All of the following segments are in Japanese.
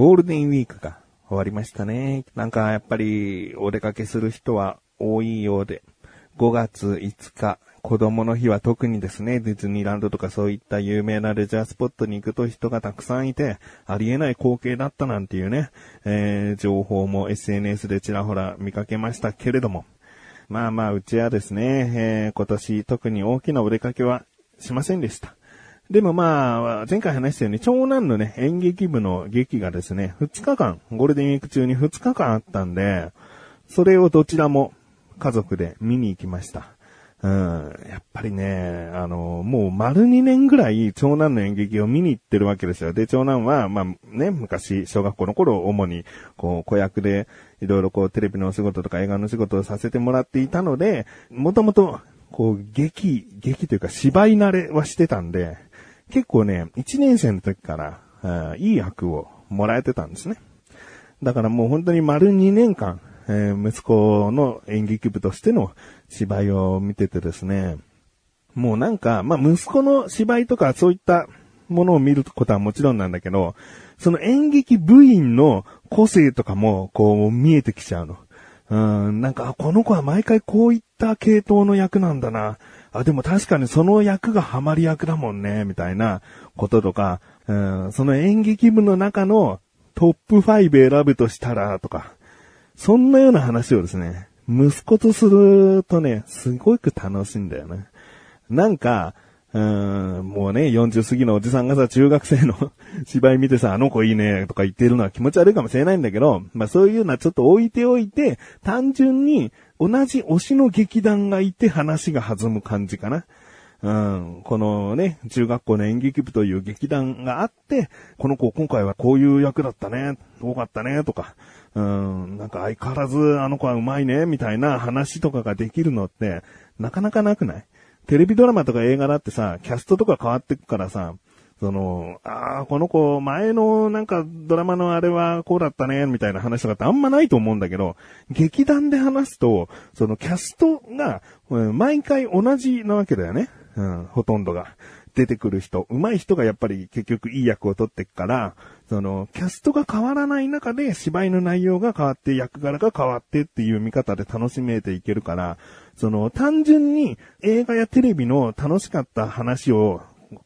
ゴールデンウィークが終わりましたね。なんかやっぱりお出かけする人は多いようで、5月5日、子供の日は特にですね、ディズニーランドとかそういった有名なレジャースポットに行くと人がたくさんいて、ありえない光景だったなんていうね、えー、情報も SNS でちらほら見かけましたけれども、まあまあ、うちはですね、えー、今年特に大きなお出かけはしませんでした。でもまあ、前回話したように、長男のね、演劇部の劇がですね、2日間、ゴールデンウィーク中に2日間あったんで、それをどちらも家族で見に行きました。うん、やっぱりね、あの、もう丸2年ぐらい長男の演劇を見に行ってるわけですよ。で、長男は、まあね、昔、小学校の頃、主に、こう、子役で、いろいろこう、テレビのお仕事とか映画の仕事をさせてもらっていたので、もともと、こう、劇、劇というか芝居慣れはしてたんで、結構ね、1年生の時から、いい役をもらえてたんですね。だからもう本当に丸2年間、えー、息子の演劇部としての芝居を見ててですね、もうなんか、まあ、息子の芝居とかそういったものを見ることはもちろんなんだけど、その演劇部員の個性とかもこう見えてきちゃうの。うん、なんか、この子は毎回こういった系統の役なんだな。あ、でも確かにその役がハマり役だもんね、みたいなこととか、うん、その演劇部の中のトップ5選ぶとしたら、とか、そんなような話をですね、息子とするとね、すごく楽しいんだよね。なんか、うん、もうね、40過ぎのおじさんがさ、中学生の 芝居見てさ、あの子いいね、とか言ってるのは気持ち悪いかもしれないんだけど、まあそういうのはちょっと置いておいて、単純に同じ推しの劇団がいて話が弾む感じかな。うん、このね、中学校の演劇部という劇団があって、この子今回はこういう役だったね、多かったね、とか、うん、なんか相変わらずあの子は上手いね、みたいな話とかができるのって、なかなかなくない？テレビドラマとか映画だってさ、キャストとか変わってくからさ、その、ああ、この子、前のなんかドラマのあれはこうだったね、みたいな話とかってあんまないと思うんだけど、劇団で話すと、そのキャストが、毎回同じなわけだよね。うん、ほとんどが。出てくる人、上手い人がやっぱり結局いい役を取っていくから、その、キャストが変わらない中で芝居の内容が変わって、役柄が変わってっていう見方で楽しめていけるから、その、単純に映画やテレビの楽しかった話を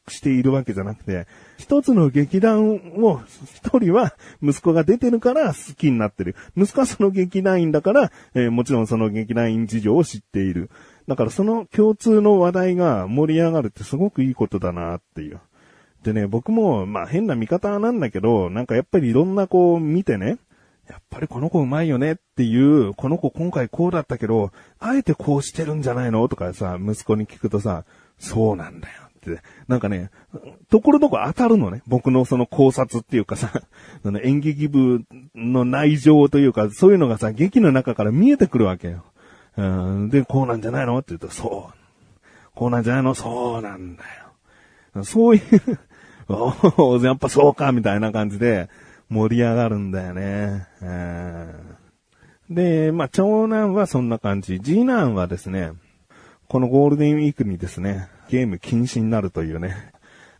しているわけじゃなくて、一つの劇団を、一人は息子が出てるから好きになってる。息子はその劇団員だから、えー、もちろんその劇団員事情を知っている。だからその共通の話題が盛り上がるってすごくいいことだなっていう。でね、僕も、まあ変な見方なんだけど、なんかやっぱりいろんな子を見てね、やっぱりこの子うまいよねっていう、この子今回こうだったけど、あえてこうしてるんじゃないのとかさ、息子に聞くとさ、そうなんだよ、なんかね、ところどころ当たるのね。僕のその考察っていうかさ、演劇部の内情というか、そういうのがさ、劇の中から見えてくるわけよ。うん、で、こうなんじゃないのって言うと、そう。こうなんじゃないの？そうなんだよ。そういう おやっぱそうか、みたいな感じで盛り上がるんだよね。うんで、まあ、長男はそんな感じ。次男はですね、このゴールデンウィークにですね、ゲーム禁止になるというね。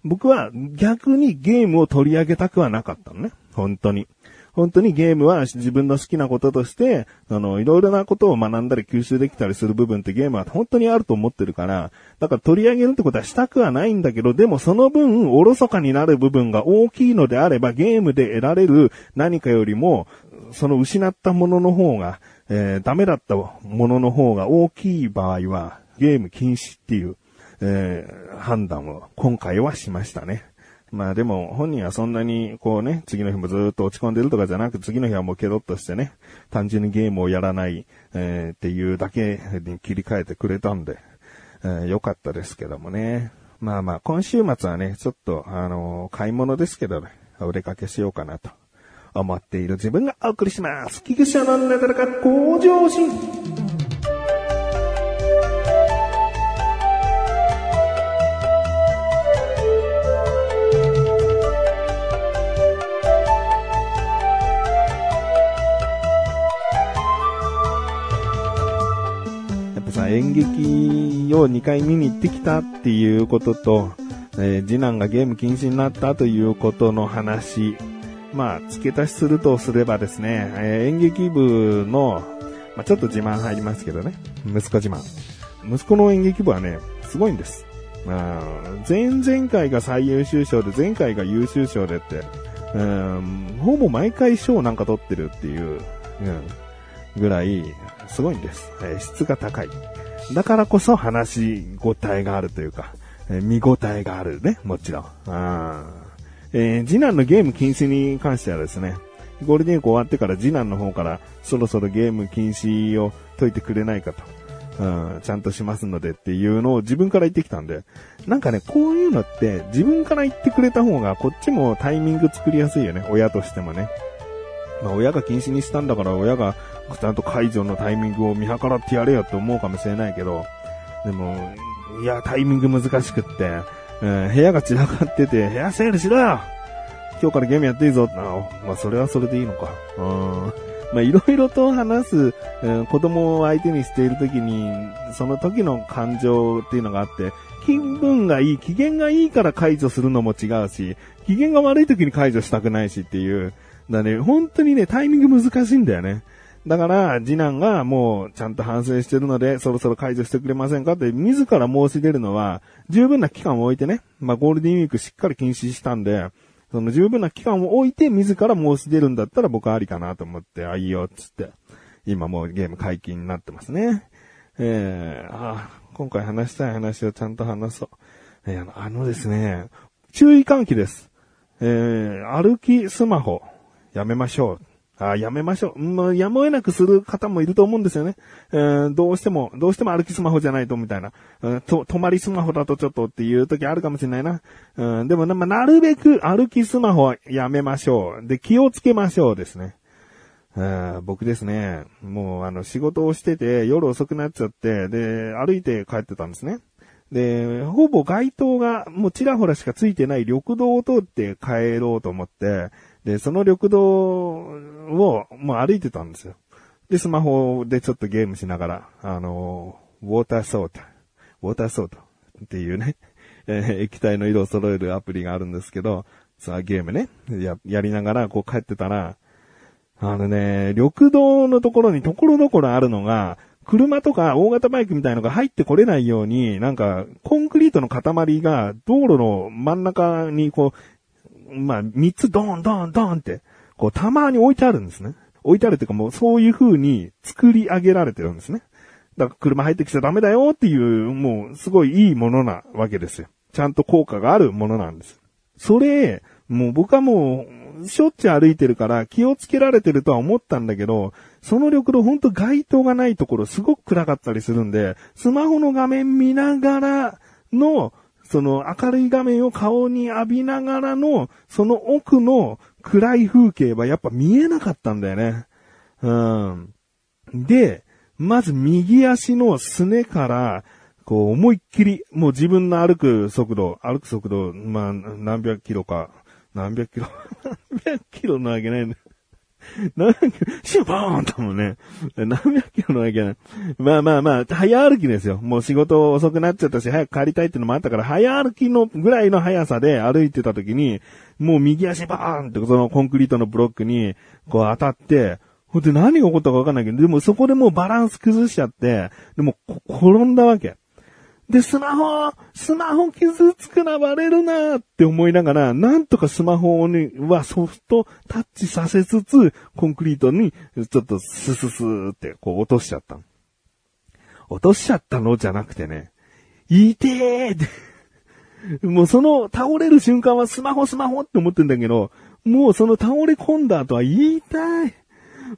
僕は逆にゲームを取り上げたくはなかったのね。本当に。本当にゲームは自分の好きなこととして、あの、いろいろなことを学んだり吸収できたりする部分ってゲームは本当にあると思ってるから、だから取り上げるってことはしたくはないんだけど、でもその分、おろそかになる部分が大きいのであれば、ゲームで得られる何かよりも、その失ったものの方が、えー、ダメだったものの方が大きい場合は、ゲーム禁止っていう、えー、判断を今回はしましたね。まあでも本人はそんなにこうね、次の日もずっと落ち込んでるとかじゃなく、次の日はもうケロッとしてね、単純にゲームをやらない、えー、っていうだけに切り替えてくれたんで、えー、よかったですけどもね。まあまあ、今週末はね、ちょっと、あのー、買い物ですけどね、お出かけしようかなと思っている自分がお送りします。菊池のなだらか向上心。演劇を2回見に行ってきたっていうことと、えー、次男がゲーム禁止になったということの話、まあ、付け足しするとすればですね、えー演劇部の、まあ、ちょっと自慢入りますけどね、息子自慢。息子の演劇部はね、すごいんです。まあ、前々回が最優秀賞で、前回が優秀賞でって、うん、ほぼ毎回賞なんか取ってるっていう、うん、ぐらい、すごいんです。えー質が高い。だからこそ話し応えがあるというか、えー見応えがあるね、もちろん。あーえー次男のゲーム禁止に関してはですね、ゴールデンウィーク終わってから次男の方からそろそろゲーム禁止を解いてくれないかと。うん、ちゃんとしますのでっていうのを自分から言ってきたんで、なんかね、こういうのって自分から言ってくれた方がこっちもタイミング作りやすいよね、親としてもね。まあ親が禁止にしたんだから親がちゃんと解除のタイミングを見計らってやれよって思うかもしれないけど、でも、いや、タイミング難しくって、うん部屋が散らかってて、部屋整理しろよ今日からゲームやっていいぞあまあ、それはそれでいいのか。うん。まあ、いろいろと話す、うん子供を相手にしているときに、その時の感情っていうのがあって、気分がいい、機嫌がいいから解除するのも違うし、機嫌が悪い時に解除したくないしっていう。だね、本当にね、タイミング難しいんだよね。だから、次男がもうちゃんと反省してるので、そろそろ解除してくれませんかって自ら申し出るのは、十分な期間を置いてね、まあゴールデンウィークしっかり禁止したんで、その十分な期間を置いて自ら申し出るんだったら僕はありかなと思って、あ、いいよ、つって。今もうゲーム解禁になってますね。えー、あ今回話したい話をちゃんと話そう。えーあのあのですね、注意喚起です。えー、歩きスマホ、やめましょう。あやめましょう。もう、やむを得なくする方もいると思うんですよね。えーどうしても、どうしても歩きスマホじゃないとみたいな。うんと、止まりスマホだとちょっとっていう時あるかもしれないな。うん、でもな、まあ、なるべく歩きスマホはやめましょう。で、気をつけましょうですね。うん僕ですね、もうあの仕事をしてて夜遅くなっちゃって、で、歩いて帰ってたんですね。で、ほぼ街灯がもうちらほらしかついてない緑道を通って帰ろうと思って、で、その緑道をもう歩いてたんですよ。で、スマホでちょっとゲームしながら、あの、ウォーターソート、ウォーターソートっていうね、えー液体の色を揃えるアプリがあるんですけど、さあゲームね、や、やりながらこう帰ってたら、あのね、緑道のところにところどころあるのが、車とか大型バイクみたいのが入ってこれないように、なんか、コンクリートの塊が道路の真ん中にこう、まあ、三つドーンドーンドーンって、こう、たまに置いてあるんですね。置いてあるっていうかもうそういう風に作り上げられてるんですね。だから車入ってきちゃダメだよっていう、もうすごいいいものなわけですよ。ちゃんと効果があるものなんです。それ、もう僕はもう、しょっちゅう歩いてるから気をつけられてるとは思ったんだけど、その緑道ほんと街灯がないところすごく暗かったりするんで、スマホの画面見ながらの、その明るい画面を顔に浴びながらの、その奥の暗い風景はやっぱ見えなかったんだよね。うん。で、まず右足のすねから、こう思いっきり、もう自分の歩く速度、歩く速度、まあ何百キロか、何百キロ何百キロなわけないんだ。何百キロ、シュボーンともね、何百キロなわけない。まあまあまあ、早歩きですよ。もう仕事遅くなっちゃったし、早く帰りたいってのもあったから、早歩きのぐらいの速さで歩いてた時に、もう右足バーンってそのコンクリートのブロックに、こう当たって、ほんで何が起こったかわかんないけど、でもそこでもうバランス崩しちゃって、でも転んだわけ。で、スマホ、スマホ傷つくな、割れるなって思いながら、なんとかスマホにはソフトタッチさせつつ、コンクリートにちょっとスススーってこう落としちゃった。落としちゃったのじゃなくてね、いてーって。もうその倒れる瞬間はスマホスマホって思ってんだけど、もうその倒れ込んだ後は言いたい。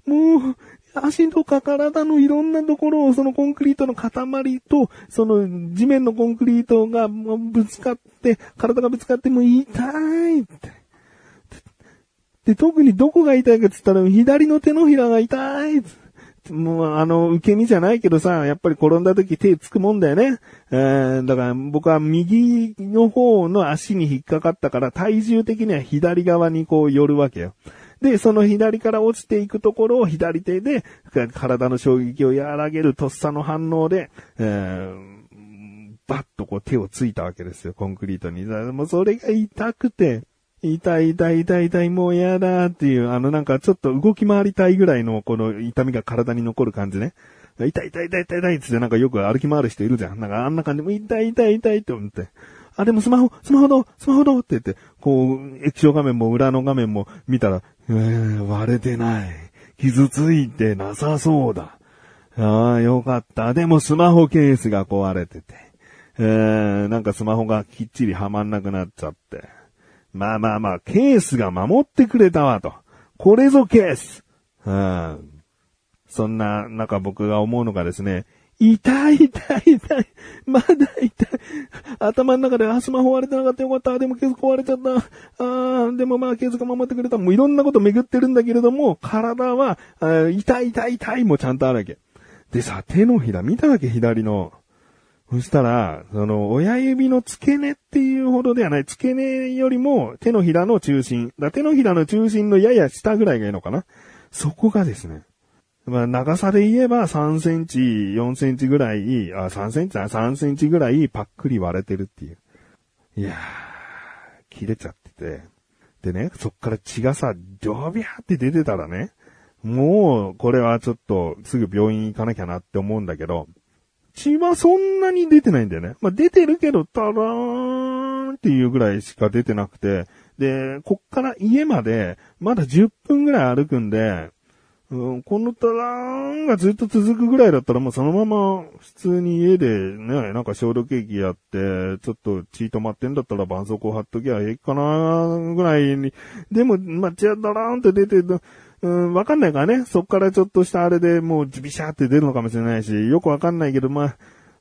もう、足とか体のいろんなところをそのコンクリートの塊と、その地面のコンクリートがぶつかって、体がぶつかっても痛いって。で、特にどこが痛いかって言ったら、左の手のひらが痛いってもう、あの、受け身じゃないけどさ、やっぱり転んだ時手つくもんだよね。えー、だから僕は右の方の足に引っかかったから、体重的には左側にこう寄るわけよ。で、その左から落ちていくところを左手で、体の衝撃を和らげるとっさの反応で、えーバッとこう手をついたわけですよ、コンクリートに。もうそれが痛くて、痛い痛い痛い痛い、もう嫌だっていう、あのなんかちょっと動き回りたいぐらいのこの痛みが体に残る感じね。痛い痛い痛い痛い痛いってなんかよく歩き回る人いるじゃん。なんかあんな感じも痛い痛い痛いって思って。あ、でもスマホ、スマホどスマホどって言って、こう、液晶画面も裏の画面も見たら、えー、割れてない。傷ついてなさそうだ。ああ、よかった。でもスマホケースが壊れてて。えー、なんかスマホがきっちりはまんなくなっちゃって。まあまあまあ、ケースが守ってくれたわと。これぞケース。うん。そんな、なんか僕が思うのがですね、痛い痛い痛い。まだ痛い。頭の中で、あ、スマホ割れてなかったよかった。でもケース壊れちゃった。あでもまあケースが守ってくれた。もういろんなこと巡ってるんだけれども、体は、あ痛い痛い痛いもちゃんとあるわけ。でさ、手のひら見たわけ、左の。そしたら、その、親指の付け根っていうほどではない、付け根よりも手のひらの中心。だ手のひらの中心のやや下ぐらいがいいのかなそこがですね、まあ、長さで言えば3センチ、4センチぐらい、あ、3センチだ、3センチぐらいパックリ割れてるっていう。いやー、切れちゃってて。でね、そっから血がさ、ジョビャーって出てたらね、もう、これはちょっと、すぐ病院行かなきゃなって思うんだけど、血はそんなに出てないんだよね。まあ、出てるけど、たらーんっていうぐらいしか出てなくて、で、こっから家まで、まだ10分ぐらい歩くんで、うん、このタラーンがずっと続くぐらいだったらもうそのまま普通に家でね、なんか消毒液やって、ちょっと血止まってんだったら絆創膏貼っときゃええかなぐらいに。でも、まあ、血がダラーンって出てる、うん、わかんないからね。そっからちょっとしたあれでもうビシャーって出るのかもしれないし、よくわかんないけど、まあ、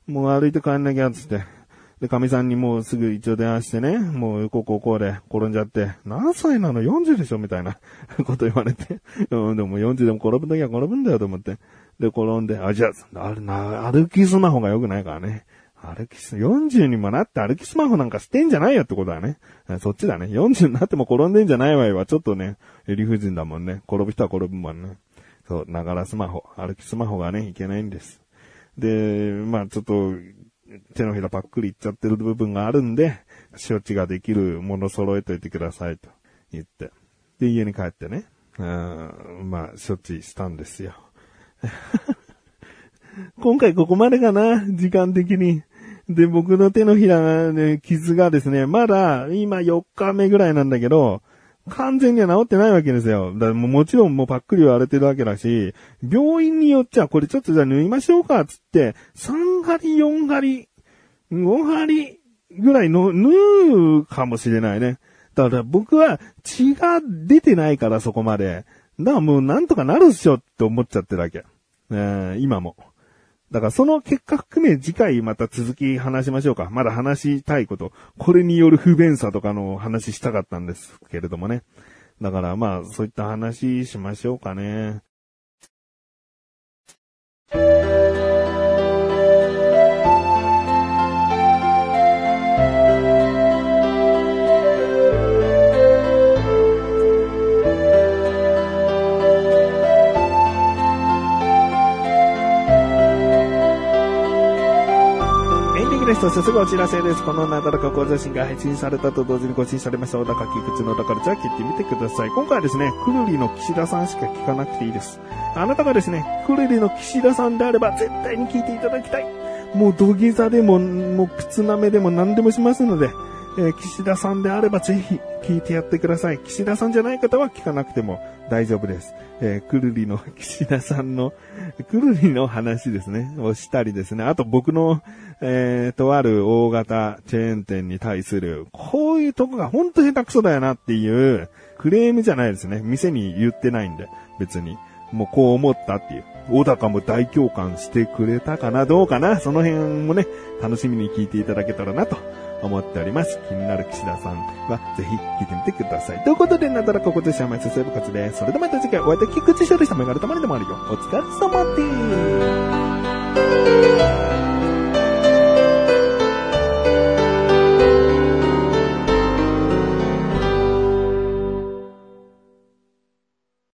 もう歩いて帰んなきゃつって。で、神さんにもうすぐ一応電話してね、もうこうこうこうで転んじゃって、何歳なの ?40 でしょ？みたいな こと言われて。うん、でも40でも転ぶときは転ぶんだよと思って。で、転んで、あ、じゃあ、あれな、歩きスマホが良くないからね。歩きス、40にもなって歩きスマホなんかしてんじゃないよってことだね。そっちだね。40になっても転んでんじゃないわよはちょっとね、理不尽だもんね。転ぶ人は転ぶもんね。そう、ながらスマホ、歩きスマホがね、いけないんです。で、まあちょっと、手のひらパックリいっちゃってる部分があるんで、処置ができるもの揃えといてくださいと言って。で、家に帰ってね、うんまあ、処置したんですよ。今回ここまでかな、時間的に。で、僕の手のひらがね、傷がですね、まだ今4日目ぐらいなんだけど、完全には治ってないわけですよ。だももちろんもうパックリ割れてるわけだし、病院によっちゃこれちょっとじゃあ縫いましょうかつって、3針、4針、5針ぐらいの縫うかもしれないね。だから僕は血が出てないからそこまで。だからもうなんとかなるっしょって思っちゃってるわけ。えー、今も。だからその結果含め次回また続き話しましょうか。まだ話したいこと。これによる不便さとかの話したかったんですけれどもね。だからまあそういった話しましょうかね。です。そしてすぐお知らせです。このなだらか講座信が配信されたと同時に更新されました。小高菊池のだからじゃあ聞いてみてください。今回はですね、くるりの岸田さんしか聞かなくていいです。あなたがですね、くるりの岸田さんであれば絶対に聞いていただきたい。もう土下座でも、もう靴なめでも何でもしますので、えー、岸田さんであればぜひ聞いてやってください。岸田さんじゃない方は聞かなくても大丈夫です。えー、くるりの岸田さんの、くるりの話ですね、をしたりですね。あと僕の、えー、とある大型チェーン店に対する、こういうとこがほんと下手くそだよなっていうクレームじゃないですね。店に言ってないんで、別に。もうこう思ったっていう。小高も大共感してくれたかなどうかなその辺もね、楽しみに聞いていただけたらなと思っております。気になる岸田さんはぜひ聞いてみてください。ということで、なだらか今年は毎週生活です。それではまた次回お会いできくちしょでした。メガネたまりでもあるよ。お疲れ様です。